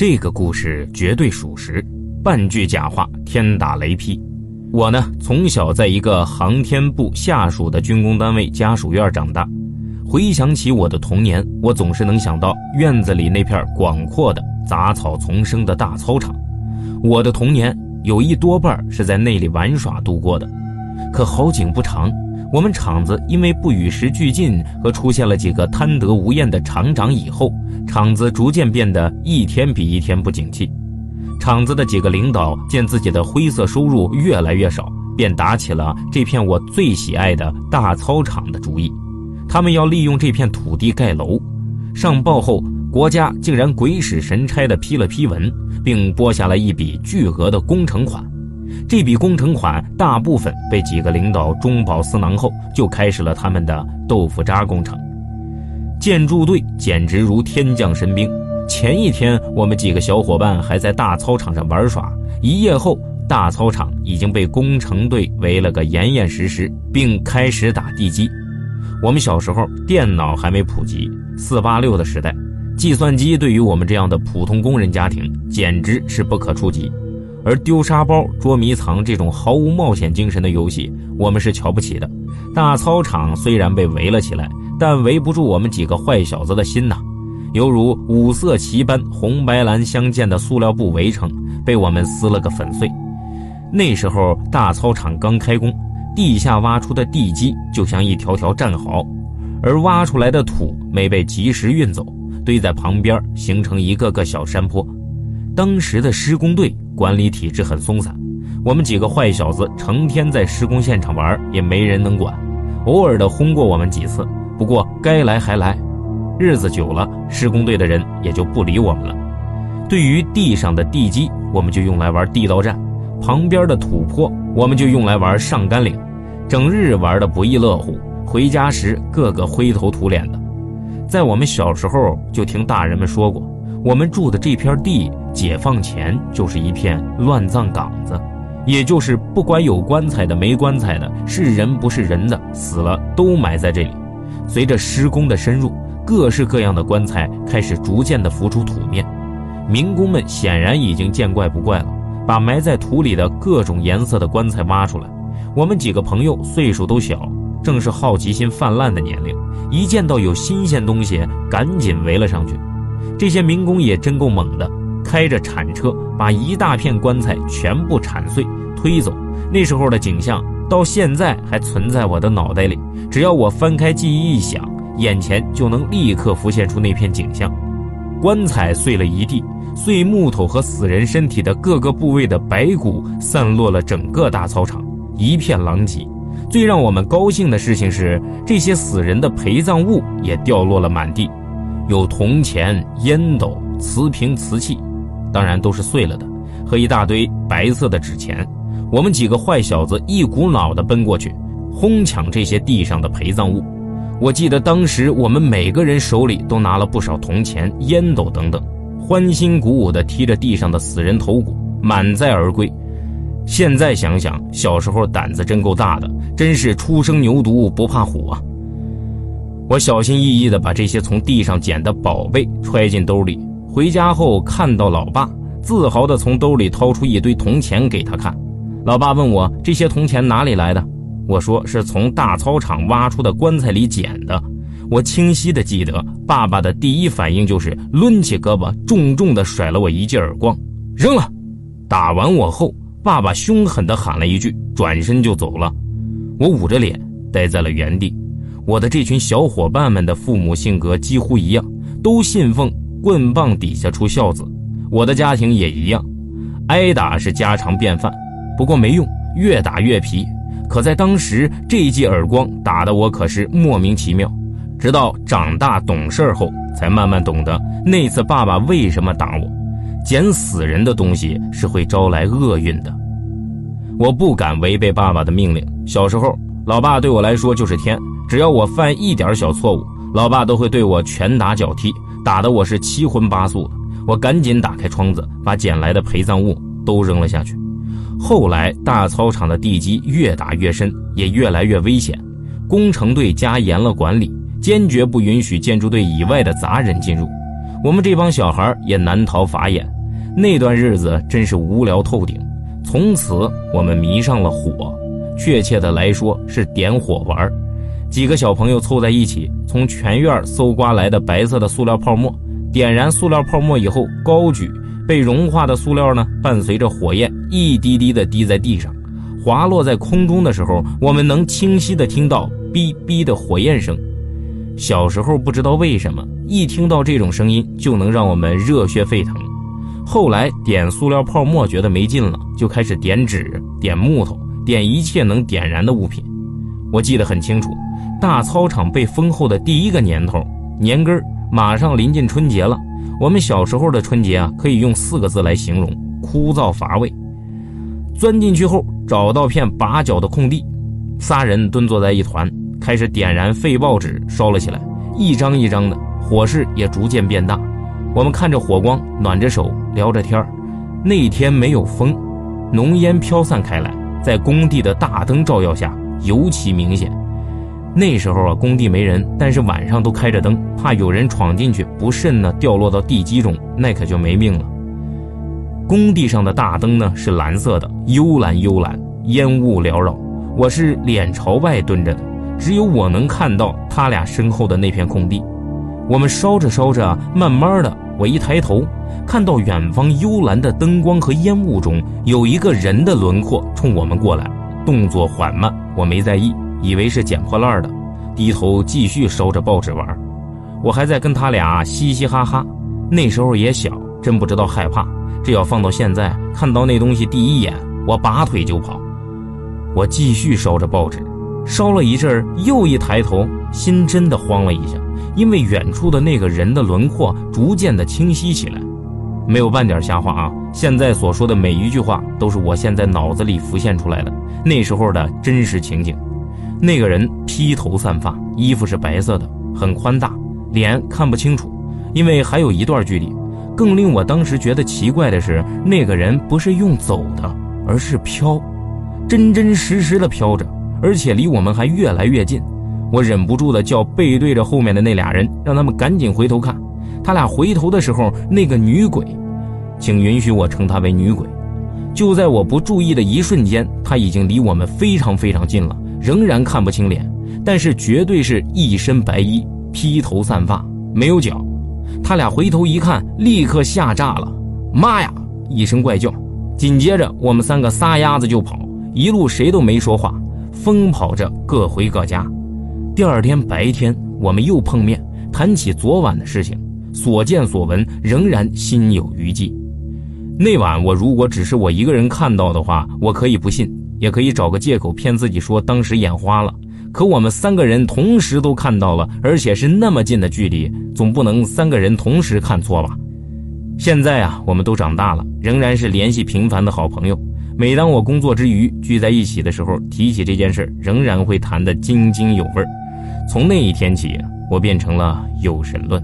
这个故事绝对属实，半句假话，天打雷劈。我呢，从小在一个航天部下属的军工单位家属院长大。回想起我的童年，我总是能想到院子里那片广阔的杂草丛生的大操场。我的童年有一多半是在那里玩耍度过的。可好景不长。我们厂子因为不与时俱进和出现了几个贪得无厌的厂长以后，厂子逐渐变得一天比一天不景气。厂子的几个领导见自己的灰色收入越来越少，便打起了这片我最喜爱的大操场的主意。他们要利用这片土地盖楼。上报后，国家竟然鬼使神差地批了批文，并拨下了一笔巨额的工程款。这笔工程款大部分被几个领导中饱私囊后，就开始了他们的豆腐渣工程。建筑队简直如天降神兵。前一天，我们几个小伙伴还在大操场上玩耍，一夜后，大操场已经被工程队围了个严严实实，并开始打地基。我们小时候电脑还没普及，四八六的时代，计算机对于我们这样的普通工人家庭简直是不可触及。而丢沙包、捉迷藏这种毫无冒险精神的游戏，我们是瞧不起的。大操场虽然被围了起来，但围不住我们几个坏小子的心呐，犹如五色旗般红白蓝相间的塑料布围城，被我们撕了个粉碎。那时候大操场刚开工，地下挖出的地基就像一条条战壕，而挖出来的土没被及时运走，堆在旁边，形成一个个小山坡。当时的施工队。管理体制很松散，我们几个坏小子成天在施工现场玩，也没人能管。偶尔的轰过我们几次，不过该来还来。日子久了，施工队的人也就不理我们了。对于地上的地基，我们就用来玩地道战；旁边的土坡，我们就用来玩上甘岭。整日玩的不亦乐乎，回家时个个灰头土脸的。在我们小时候就听大人们说过，我们住的这片地。解放前就是一片乱葬岗子，也就是不管有棺材的没棺材的，是人不是人的，死了都埋在这里。随着施工的深入，各式各样的棺材开始逐渐的浮出土面，民工们显然已经见怪不怪了，把埋在土里的各种颜色的棺材挖出来。我们几个朋友岁数都小，正是好奇心泛滥的年龄，一见到有新鲜东西，赶紧围了上去。这些民工也真够猛的。开着铲车，把一大片棺材全部铲碎推走。那时候的景象，到现在还存在我的脑袋里。只要我翻开记忆一想，眼前就能立刻浮现出那片景象：棺材碎了一地，碎木头和死人身体的各个部位的白骨散落了整个大操场，一片狼藉。最让我们高兴的事情是，这些死人的陪葬物也掉落了满地，有铜钱、烟斗、瓷瓶、瓷器。当然都是碎了的，和一大堆白色的纸钱。我们几个坏小子一股脑的奔过去，哄抢这些地上的陪葬物。我记得当时我们每个人手里都拿了不少铜钱、烟斗等等，欢欣鼓舞地踢着地上的死人头骨，满载而归。现在想想，小时候胆子真够大的，真是初生牛犊不怕虎啊！我小心翼翼地把这些从地上捡的宝贝揣进兜里。回家后看到老爸，自豪地从兜里掏出一堆铜钱给他看。老爸问我这些铜钱哪里来的，我说是从大操场挖出的棺材里捡的。我清晰地记得，爸爸的第一反应就是抡起胳膊，重重地甩了我一记耳光，扔了。打完我后，爸爸凶狠地喊了一句，转身就走了。我捂着脸待在了原地。我的这群小伙伴们的父母性格几乎一样，都信奉。棍棒底下出孝子，我的家庭也一样，挨打是家常便饭。不过没用，越打越皮。可在当时，这一记耳光打得我可是莫名其妙。直到长大懂事后，才慢慢懂得那次爸爸为什么打我。捡死人的东西是会招来厄运的。我不敢违背爸爸的命令。小时候，老爸对我来说就是天，只要我犯一点小错误，老爸都会对我拳打脚踢。打得我是七荤八素的，我赶紧打开窗子，把捡来的陪葬物都扔了下去。后来大操场的地基越打越深，也越来越危险，工程队加严了管理，坚决不允许建筑队以外的杂人进入。我们这帮小孩也难逃法眼。那段日子真是无聊透顶。从此，我们迷上了火，确切的来说是点火玩。几个小朋友凑在一起，从全院搜刮来的白色的塑料泡沫，点燃塑料泡沫以后高举，被融化的塑料呢，伴随着火焰一滴滴的滴在地上，滑落在空中的时候，我们能清晰的听到哔哔的火焰声。小时候不知道为什么，一听到这种声音就能让我们热血沸腾。后来点塑料泡沫觉得没劲了，就开始点纸、点木头、点一切能点燃的物品。我记得很清楚，大操场被封后的第一个年头，年根儿马上临近春节了。我们小时候的春节啊，可以用四个字来形容：枯燥乏味。钻进去后，找到片拔脚的空地，仨人蹲坐在一团，开始点燃废报纸，烧了起来，一张一张的，火势也逐渐变大。我们看着火光，暖着手，聊着天儿。那天没有风，浓烟飘散开来，在工地的大灯照耀下尤其明显。那时候啊，工地没人，但是晚上都开着灯，怕有人闯进去，不慎呢掉落到地基中，那可就没命了。工地上的大灯呢是蓝色的，幽蓝幽蓝，烟雾缭绕。我是脸朝外蹲着的，只有我能看到他俩身后的那片空地。我们烧着烧着，慢慢的，我一抬头，看到远方幽蓝的灯光和烟雾中有一个人的轮廓冲我们过来，动作缓慢，我没在意，以为是捡破烂的，低头继续烧着报纸玩。我还在跟他俩嘻嘻哈哈，那时候也小，真不知道害怕。这要放到现在，看到那东西第一眼，我拔腿就跑。我继续烧着报纸，烧了一阵又一抬头，心真的慌了一下。因为远处的那个人的轮廓逐渐的清晰起来，没有半点瞎话啊！现在所说的每一句话都是我现在脑子里浮现出来的那时候的真实情景。那个人披头散发，衣服是白色的，很宽大，脸看不清楚，因为还有一段距离。更令我当时觉得奇怪的是，那个人不是用走的，而是飘，真真实实的飘着，而且离我们还越来越近。我忍不住的叫背对着后面的那俩人，让他们赶紧回头看。他俩回头的时候，那个女鬼，请允许我称她为女鬼。就在我不注意的一瞬间，她已经离我们非常非常近了，仍然看不清脸，但是绝对是一身白衣，披头散发，没有脚。他俩回头一看，立刻吓炸了，妈呀！一声怪叫，紧接着我们三个撒丫子就跑，一路谁都没说话，疯跑着各回各家。第二天白天，我们又碰面，谈起昨晚的事情，所见所闻仍然心有余悸。那晚我如果只是我一个人看到的话，我可以不信，也可以找个借口骗自己说当时眼花了。可我们三个人同时都看到了，而且是那么近的距离，总不能三个人同时看错吧？现在啊，我们都长大了，仍然是联系频繁的好朋友。每当我工作之余聚在一起的时候，提起这件事，仍然会谈得津津有味。从那一天起，我变成了有神论。